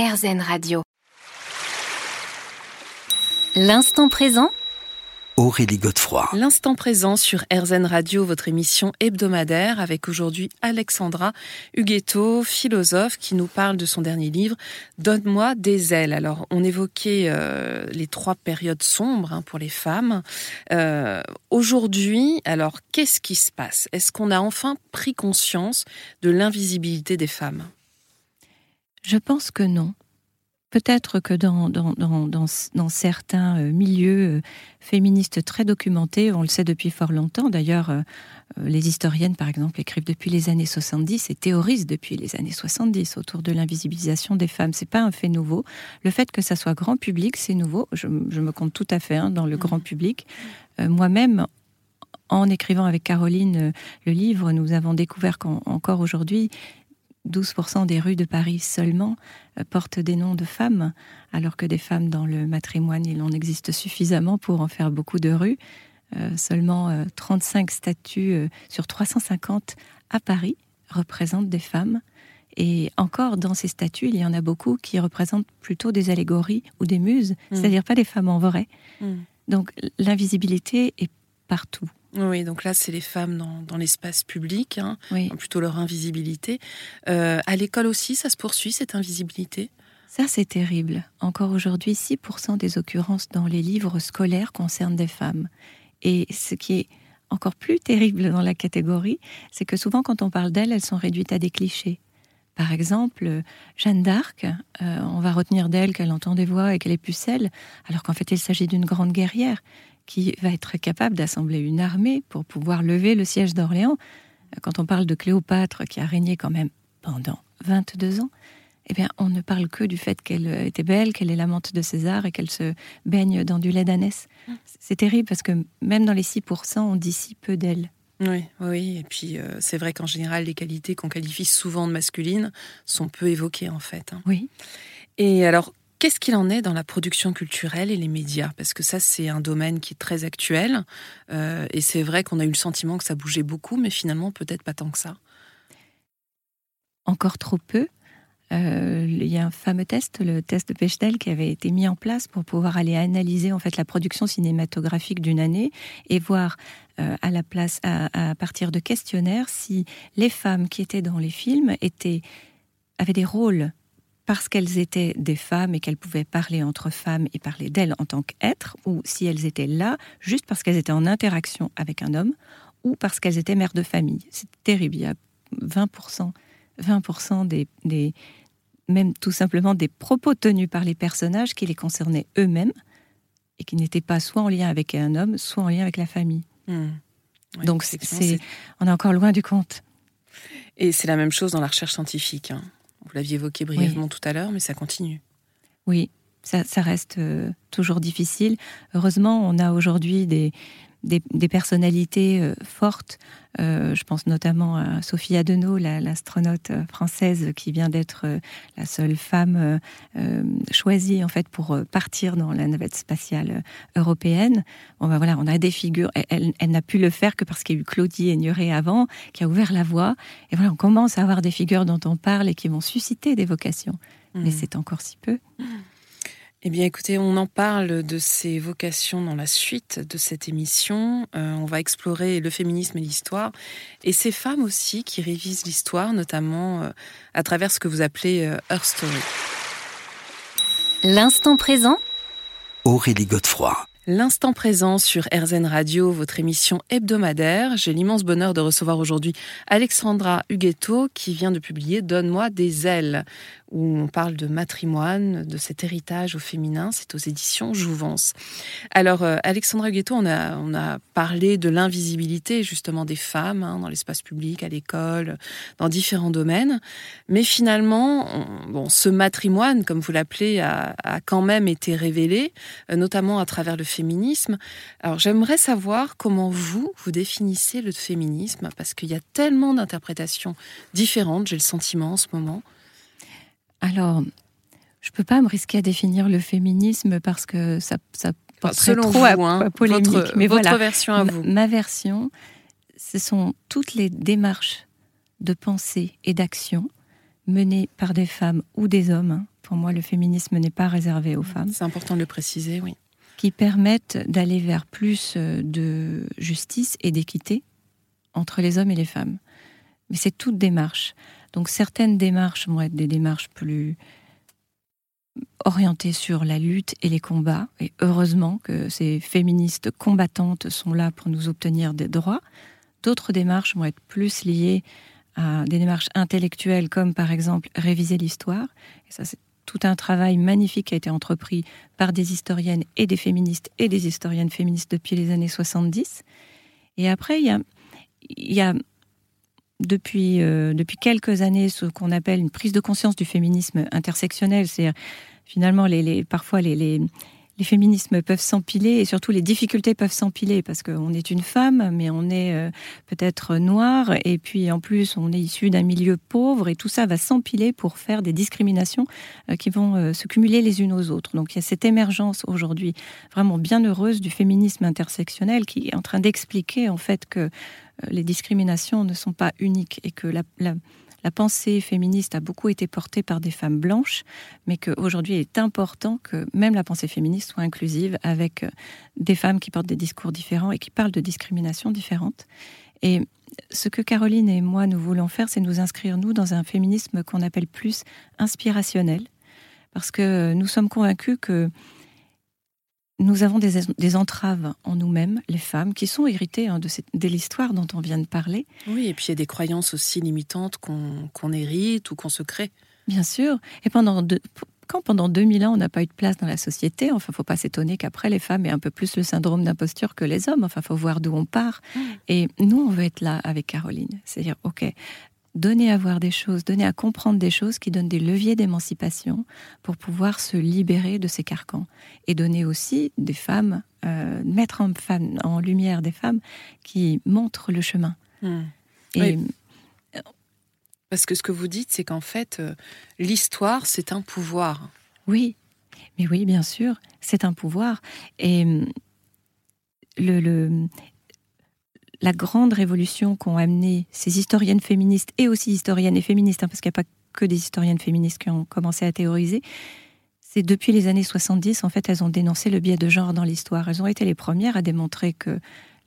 RZN Radio. L'instant présent Aurélie Godefroy. L'instant présent sur RZN Radio, votre émission hebdomadaire, avec aujourd'hui Alexandra Huguetto, philosophe, qui nous parle de son dernier livre, Donne-moi des ailes. Alors, on évoquait euh, les trois périodes sombres hein, pour les femmes. Euh, aujourd'hui, alors, qu'est-ce qui se passe? Est-ce qu'on a enfin pris conscience de l'invisibilité des femmes? Je pense que non. Peut-être que dans, certains euh, milieux euh, féministes très documentés, on le sait depuis fort longtemps, d'ailleurs euh, les historiennes par exemple écrivent depuis les années 70 et théorisent depuis les années 70 autour de l'invisibilisation des femmes. C'est pas un fait nouveau. Le fait que ça soit grand public, c'est nouveau. Je, me compte tout à fait hein, dans le grand public. Moi-même, en écrivant avec Caroline le livre, nous avons découvert qu'encore aujourd'hui, 12% des rues de Paris seulement euh, portent des noms de femmes, alors que des femmes dans le matrimoine, il en existe suffisamment pour en faire beaucoup de rues. Euh, seulement 35 euh, statues sur 350 à Paris représentent des femmes. Et encore, dans ces statues, il y en a beaucoup qui représentent plutôt des allégories ou des muses, mm. c'est-à-dire pas des femmes en vrai. Mm. Donc l'invisibilité est partout. Oui, donc là, c'est les femmes dans, l'espace public, hein, plutôt leur invisibilité. Euh, à l'école aussi, ça se poursuit, cette invisibilité? Ça, c'est terrible. Encore aujourd'hui, 6% des occurrences dans les livres scolaires concernent des femmes. Et ce qui est encore plus terrible dans la catégorie, c'est que souvent, quand on parle d'elles, elles sont réduites à des clichés. Par exemple, Jeanne d'Arc, euh, on va retenir d'elle qu'elle entend des voix et qu'elle est pucelle, alors qu'en fait il s'agit d'une grande guerrière qui va être capable d'assembler une armée pour pouvoir lever le siège d'Orléans. Quand on parle de Cléopâtre, qui a régné quand même pendant 22 ans, eh bien, on ne parle que du fait qu'elle était belle, qu'elle est l'amante de César et qu'elle se baigne dans du lait d'ânesse. Mmh. C'est terrible parce que même dans les 6%, on dit si peu d'elle. Oui, oui, et puis euh, c'est vrai qu'en général, les qualités qu'on qualifie souvent de masculines sont peu évoquées en fait. Hein. Oui. Et alors, Qu'est-ce qu'il en est dans la production culturelle et les médias? Parce que ça, c'est un domaine qui est très actuel. Euh, et c'est vrai qu'on a eu le sentiment que ça bougeait beaucoup, mais finalement, peut-être pas tant que ça. Encore trop peu. Euh, il y a un fameux test, le test de Bechdel, qui avait été mis en place pour pouvoir aller analyser en fait la production cinématographique d'une année et voir euh, à la place, à, à, partir de questionnaires, si les femmes qui étaient dans les films étaient avaient des rôles parce qu'elles étaient des femmes et qu'elles pouvaient parler entre femmes et parler d'elles en tant qu'êtres, ou si elles étaient là juste parce qu'elles étaient en interaction avec un homme, ou parce qu'elles étaient mères de famille. C'est terrible. Il y a 20%, 20 des, des, même tout simplement des propos tenus par les personnages qui les concernaient eux-mêmes et qui n'étaient pas soit en lien avec un homme, soit en lien avec la famille. Hmm. Donc c'est, on est encore loin du compte. Et c'est la même chose dans la recherche scientifique. Hein. Vous l'aviez évoqué brièvement tout à l'heure, mais ça continue. Oui, ça, reste euh, toujours difficile. Heureusement, on a aujourd'hui des, des, personnalités euh, fortes. Euh, je pense notamment à Sophie Adenau, l'astronaute française qui vient d'être la seule femme choisie en fait pour partir dans la navette spatiale européenne. Bon, ben voilà, on a des figures. Elle, n'a pu le faire que parce qu'il y a eu Claudie Aigneret avant, qui a ouvert la voie. Et voilà, on commence à avoir des figures dont on parle et qui vont susciter des vocations. Mais mmh. c'est encore si peu. Mmh. Eh bien, écoutez, on en parle de ces vocations dans la suite de cette émission. Euh, on va explorer le féminisme et l'histoire, et ces femmes aussi qui révisent l'histoire, notamment euh, à travers ce que vous appelez euh, Her Story. L'instant présent. Aurélie Godefroy. L'instant présent sur RZN Radio, votre émission hebdomadaire. J'ai l'immense bonheur de recevoir aujourd'hui Alexandra Huguetto qui vient de publier Donne-moi des ailes où on parle de matrimoine, de cet héritage au féminin. C'est aux éditions Jouvence. Alors, euh, Alexandra Guetto, on a, on a parlé de l'invisibilité justement des femmes hein, dans l'espace public, à l'école, dans différents domaines. Mais finalement, bon, ce matrimoine, comme vous l'appelez, a, quand même été révélé, euh, notamment à travers le féminisme. Alors, j'aimerais savoir comment vous, vous définissez le féminisme, parce qu'il y a tellement d'interprétations différentes, j'ai le sentiment en ce moment. Alors, je ne peux pas me risquer à définir le féminisme parce que ça, ça porterait trop à, hein, polémique. Votre, Mais votre version à vous. Ma, version, ce sont toutes les démarches de pensée et d'action menées par des femmes ou des hommes. Hein. Pour moi, le féminisme n'est pas réservé aux femmes. C'est important de le préciser, oui. Qui permettent d'aller vers plus euh, de justice et d'équité entre les hommes et les femmes. Mais c'est toute démarche. Donc certaines démarches vont être des démarches plus orientées sur la lutte et les combats. Et heureusement que ces féministes combattantes sont là pour nous obtenir des droits. D'autres démarches vont être plus liées à des démarches intellectuelles, comme par exemple réviser l'histoire. Et ça, c'est tout un travail magnifique qui a été entrepris par des historiennes et des féministes et des historiennes féministes depuis les années 70. Et après, il y a, y a depuis, euh, depuis quelques années ce qu'on appelle une prise de conscience du féminisme intersectionnel. C'est finalement les, les parfois les, les, les féminismes peuvent s'empiler et surtout les difficultés peuvent s'empiler parce qu'on est une femme, mais on est euh, peut-être noir et puis en plus on est issu d'un milieu pauvre et tout ça va s'empiler pour faire des discriminations euh, qui vont se cumuler les unes aux autres. Donc il y a cette émergence aujourd'hui vraiment bien heureuse du féminisme intersectionnel qui est en train d'expliquer en fait que les discriminations ne sont pas uniques et que la pensée féministe a beaucoup été portée par des femmes blanches, mais qu'aujourd'hui il est important que même la pensée féministe soit inclusive avec euh, des femmes qui portent des discours différents et qui parlent de discriminations différentes. Et ce que Caroline et moi nous voulons faire, c'est nous inscrire, nous, dans un féminisme qu'on appelle plus inspirationnel, parce que nous sommes convaincus que nous avons des, entraves en nous-mêmes, les femmes, qui sont héritées hein, de, de l'histoire dont on vient de parler. Oui, et puis il y a des croyances aussi limitantes qu'on hérite ou qu'on se crée. Bien sûr. Et pendant quand pendant 2000 ans, on n'a pas eu de place dans la société, enfin, faut pas s'étonner qu'après, les femmes aient un peu plus le syndrome d'imposture que les hommes. Enfin, faut voir d'où on part. Mmh. Et nous, on veut être là avec Caroline. C'est-à-dire, OK, donner à voir des choses, donner à comprendre des choses qui donnent des leviers d'émancipation pour pouvoir se libérer de ces carcans. Et donner aussi des femmes, euh, mettre en, en, lumière des femmes qui montrent le chemin. Hmm. Et, Parce que ce que vous dites, c'est qu'en fait, euh, l'histoire, c'est un pouvoir. Oui, mais oui, bien sûr, c'est un pouvoir. Et le, le, la grande révolution qu'ont amené ces historiennes féministes et aussi historiennes et féministes, hein, parce qu'il n'y a pas que des historiennes féministes qui ont commencé à théoriser, c'est depuis les années 70, en fait, elles ont dénoncé le biais de genre dans l'histoire. Elles ont été les premières à démontrer que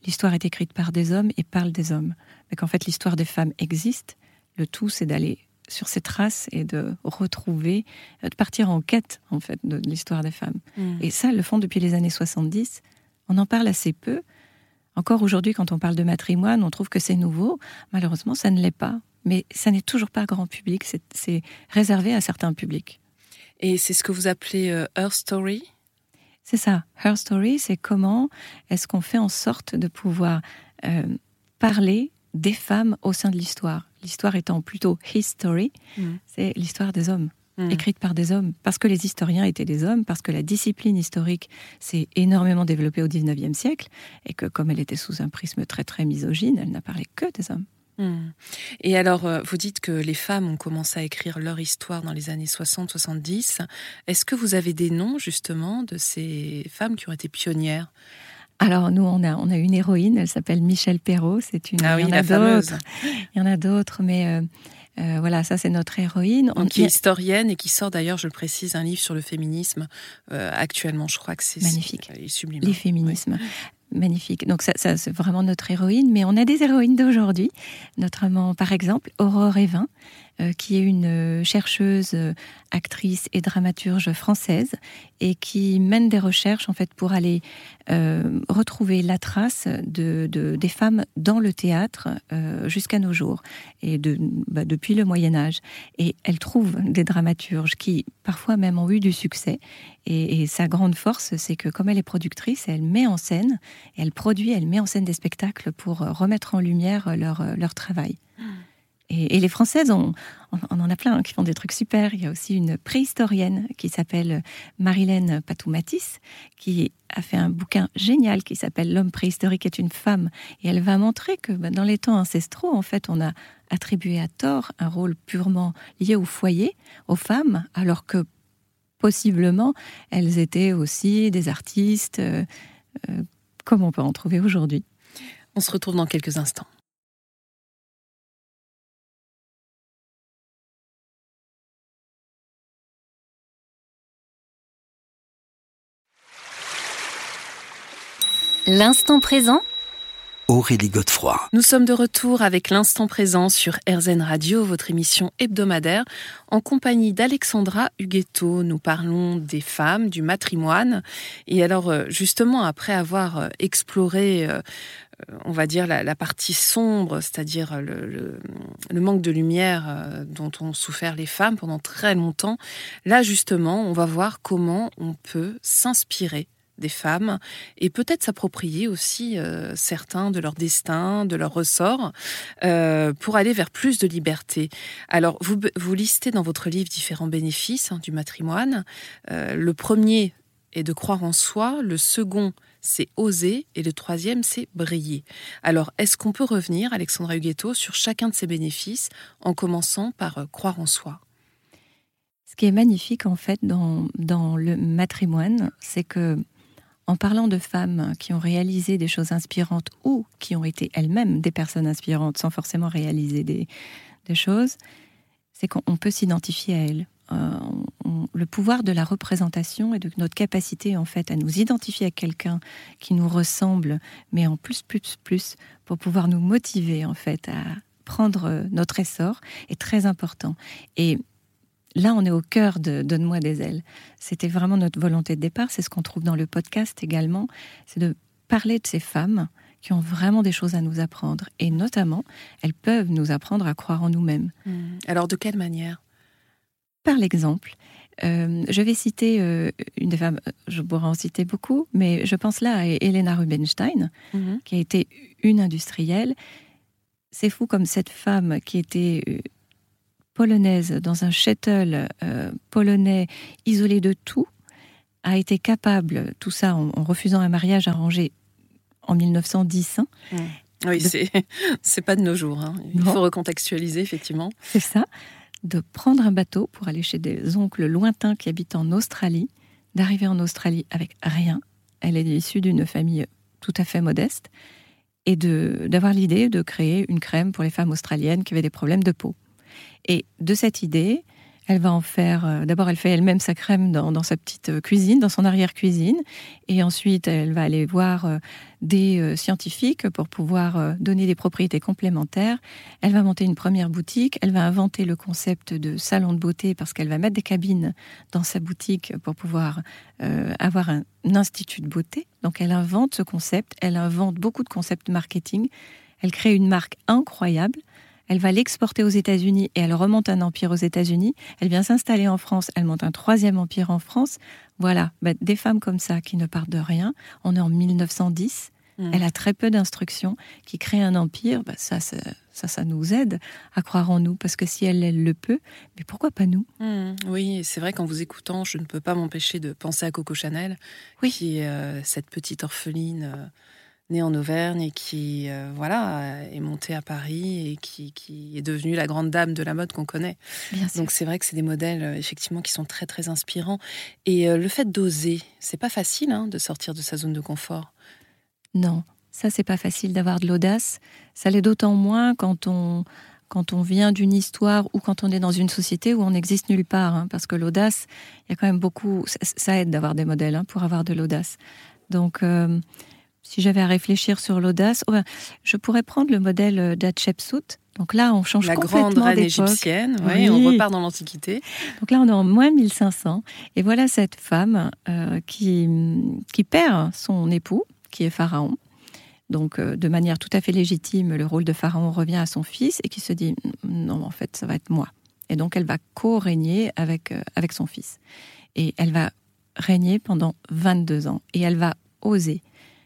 l'histoire est écrite par des hommes et parle des hommes. Mais qu'en fait, l'histoire des femmes existe. Le tout, c'est d'aller sur ces traces et de retrouver, de partir en quête, en fait, de l'histoire des femmes. Mmh. Et ça, elles le font depuis les années 70. On en parle assez peu. Encore aujourd'hui, quand on parle de matrimoine, on trouve que c'est nouveau. Malheureusement, ça ne l'est pas. Mais ça n'est toujours pas grand public, c'est réservé à certains publics. Et c'est ce que vous appelez euh, Her Story? C'est ça. Her Story, c'est comment est-ce qu'on fait en sorte de pouvoir euh, parler des femmes au sein de l'histoire. L'histoire étant plutôt history, mm. c'est l'histoire des hommes. Hmm. écrite par des hommes, parce que les historiens étaient des hommes, parce que la discipline historique s'est énormément développée au XIXe siècle, et que comme elle était sous un prisme très très misogyne, elle n'a parlé que des hommes. Hmm. Et alors, euh, vous dites que les femmes ont commencé à écrire leur histoire dans les années 60-70. Est-ce que vous avez des noms justement de ces femmes qui ont été pionnières? Alors nous, on a, on a une héroïne, elle s'appelle Michel Perrault. C'est une. Ah oui, il y en a d'autres. Il y en a d'autres, mais euh, euh, voilà, ça c'est notre héroïne. On... Qui est historienne et qui sort d'ailleurs, je le précise, un livre sur le féminisme euh, actuellement. Je crois que c'est magnifique. sublime. Les féminismes. Magnifique. Donc ça, ça c'est vraiment notre héroïne. Mais on a des héroïnes d'aujourd'hui, notamment par exemple Aurore Evin, qui est une euh, chercheuse, euh, actrice et dramaturge française et qui mène des recherches en fait pour aller retrouver la trace de, des femmes dans le théâtre jusqu'à nos jours et bah, depuis le Moyen Âge. Et elle trouve des dramaturges qui parfois même ont eu du succès. Et, sa grande force, c'est que comme elle est productrice, elle met en scène, elle produit, elle met en scène des spectacles pour remettre en lumière leur travail. Et, les Françaises, on, en a plein hein, qui font des trucs super. Il y a aussi une préhistorienne qui s'appelle Marilène Patoumatis, qui a fait un bouquin génial qui s'appelle L'homme préhistorique est une femme. Et elle va montrer que bah, dans les temps ancestraux, en fait, on a attribué à tort un rôle purement lié au foyer, aux femmes, alors que possiblement, elles étaient aussi des artistes, euh, euh, comme on peut en trouver aujourd'hui. On se retrouve dans quelques instants. L'instant présent Aurélie Godefroy. Nous sommes de retour avec l'instant présent sur RZN Radio, votre émission hebdomadaire, en compagnie d'Alexandra Huguetto. Nous parlons des femmes, du matrimoine. Et alors, euh, justement, après avoir euh, exploré, euh, on va dire, la, partie sombre, c'est-à-dire le, le, manque de lumière dont ont souffert les femmes pendant très longtemps, là, justement, on va voir comment on peut s'inspirer des femmes et peut-être s'approprier aussi euh, certains de leur destin, de leur ressort, euh, pour aller vers plus de liberté. Alors, vous, vous listez dans votre livre différents bénéfices hein, du matrimoine. Euh, le premier est de croire en soi, le second c'est oser et le troisième c'est briller. Alors, est-ce qu'on peut revenir, Alexandra Huguetto, sur chacun de ces bénéfices en commençant par croire en soi? Ce qui est magnifique en fait dans, dans le matrimoine, c'est que en parlant de femmes qui ont réalisé des choses inspirantes ou qui ont été elles-mêmes des personnes inspirantes sans forcément réaliser des, choses, c'est qu'on peut s'identifier à elles. Euh, le pouvoir de la représentation et de notre capacité en fait à nous identifier à quelqu'un qui nous ressemble, mais en plus, plus, plus, pour pouvoir nous motiver en fait à prendre notre essor est très important. Et là, on est au cœur de Donne-moi des ailes. C'était vraiment notre volonté de départ. C'est ce qu'on trouve dans le podcast également. C'est de parler de ces femmes qui ont vraiment des choses à nous apprendre. Et notamment, elles peuvent nous apprendre à croire en nous-mêmes. Mmh. Alors, de quelle manière? Par l'exemple. Euh, je vais citer euh, une des femmes, je pourrais en citer beaucoup, mais je pense là à Elena Rubinstein, mmh. qui a été une industrielle. C'est fou comme cette femme qui était euh, polonaise dans un shuttle euh, polonais isolé de tout a été capable, tout ça en, refusant un mariage arrangé en 1910. Hein, mmh. Oui, c'est c'est pas de nos jours. Hein. Il faut recontextualiser effectivement. C'est ça, de prendre un bateau pour aller chez des oncles lointains qui habitent en Australie, d'arriver en Australie avec rien. Elle est issue d'une famille tout à fait modeste et de d'avoir l'idée de créer une crème pour les femmes australiennes qui avaient des problèmes de peau. Et de cette idée, elle va en faire. Euh, d'abord, elle fait elle-même sa crème dans, sa petite euh, cuisine, dans son arrière-cuisine. Et ensuite, elle va aller voir euh, des scientifiques pour pouvoir donner des propriétés complémentaires. Elle va monter une première boutique. Elle va inventer le concept de salon de beauté parce qu'elle va mettre des cabines dans sa boutique pour pouvoir avoir un, un institut de beauté. Donc, elle invente ce concept. Elle invente beaucoup de concepts marketing. Elle crée une marque incroyable elle va l'exporter aux États-Unis et elle remonte un empire aux États-Unis. Elle vient s'installer en France, elle monte un troisième empire en France. Voilà, bah, des femmes comme ça qui ne partent de rien. On est en 1910. Mmh. Elle a très peu d'instructions, qui crée un empire. Bah, ça, ça, ça, nous aide à croire en nous, parce que si elle, elle le peut, mais pourquoi pas nous? Mmh. Oui, c'est vrai qu'en vous écoutant, je ne peux pas m'empêcher de penser à Coco Chanel, oui. qui est euh, cette petite orpheline. Euh, née en Auvergne et qui euh, voilà est montée à Paris et qui, est devenue la grande dame de la mode qu'on connaît. Donc c'est vrai que c'est des modèles euh, effectivement qui sont très très inspirants. Et euh, le fait d'oser, c'est pas facile hein, de sortir de sa zone de confort. Non, ça c'est pas facile d'avoir de l'audace. Ça l'est d'autant moins quand on quand on vient d'une histoire ou quand on est dans une société où on n'existe nulle part, hein, parce que l'audace, il y a quand même beaucoup, ça, aide d'avoir des modèles hein, pour avoir de l'audace. Donc si j'avais à réfléchir sur l'audace, je pourrais prendre le modèle euh, d'Hatshepsut. Donc là, on change la complètement grande reine égyptienne. Oui, on repart dans l'Antiquité. Donc là, on est en moins 1500. Et voilà cette femme euh, qui, qui perd son époux, qui est pharaon. Donc, euh, de manière tout à fait légitime, le rôle de pharaon revient à son fils et qui se dit non, en fait, ça va être moi. Et donc, elle va co-régner avec, avec son fils. Et elle va régner pendant 22 ans. Et elle va oser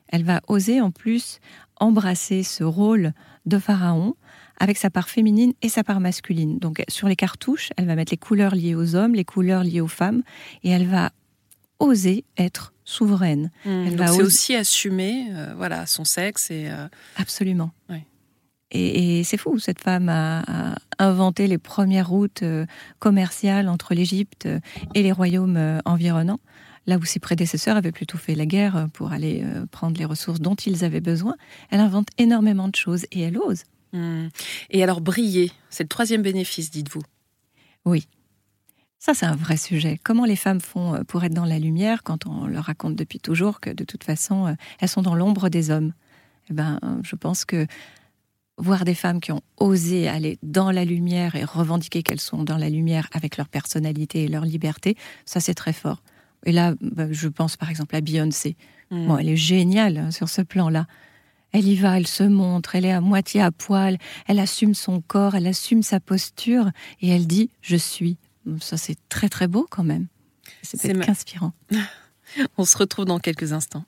elle va oser en plus embrasser ce rôle de pharaon avec sa part féminine et sa part masculine. Donc sur les cartouches, elle va mettre les couleurs liées aux hommes, les couleurs liées aux femmes, et elle va oser être souveraine. Mmh, elle va aussi assumer euh, voilà, son sexe. et euh, Absolument. Et, c'est fou, cette femme a, inventé les premières routes euh, commerciales entre l'Égypte et les royaumes environnants là où ses prédécesseurs avaient plutôt fait la guerre pour aller euh, prendre les ressources dont ils avaient besoin, elle invente énormément de choses et elle ose. Hmm. Et alors briller, c'est le troisième bénéfice, dites-vous? Oui. Ça, c'est un vrai sujet. Comment les femmes font pour être dans la lumière quand on leur raconte depuis toujours que de toute façon, elles sont dans l'ombre des hommes? Eh ben, Je pense que voir des femmes qui ont osé aller dans la lumière et revendiquer qu'elles sont dans la lumière avec leur personnalité et leur liberté, ça c'est très fort. Et là, bah, je pense par exemple à Beyoncé. Hmm. Bon, elle est géniale hein, sur ce plan-là. Elle y va, elle se montre, elle est à moitié à poil, elle assume son corps, elle assume sa posture et elle dit je suis. Ça c'est très très beau quand même. C'est inspirant. On se retrouve dans quelques instants.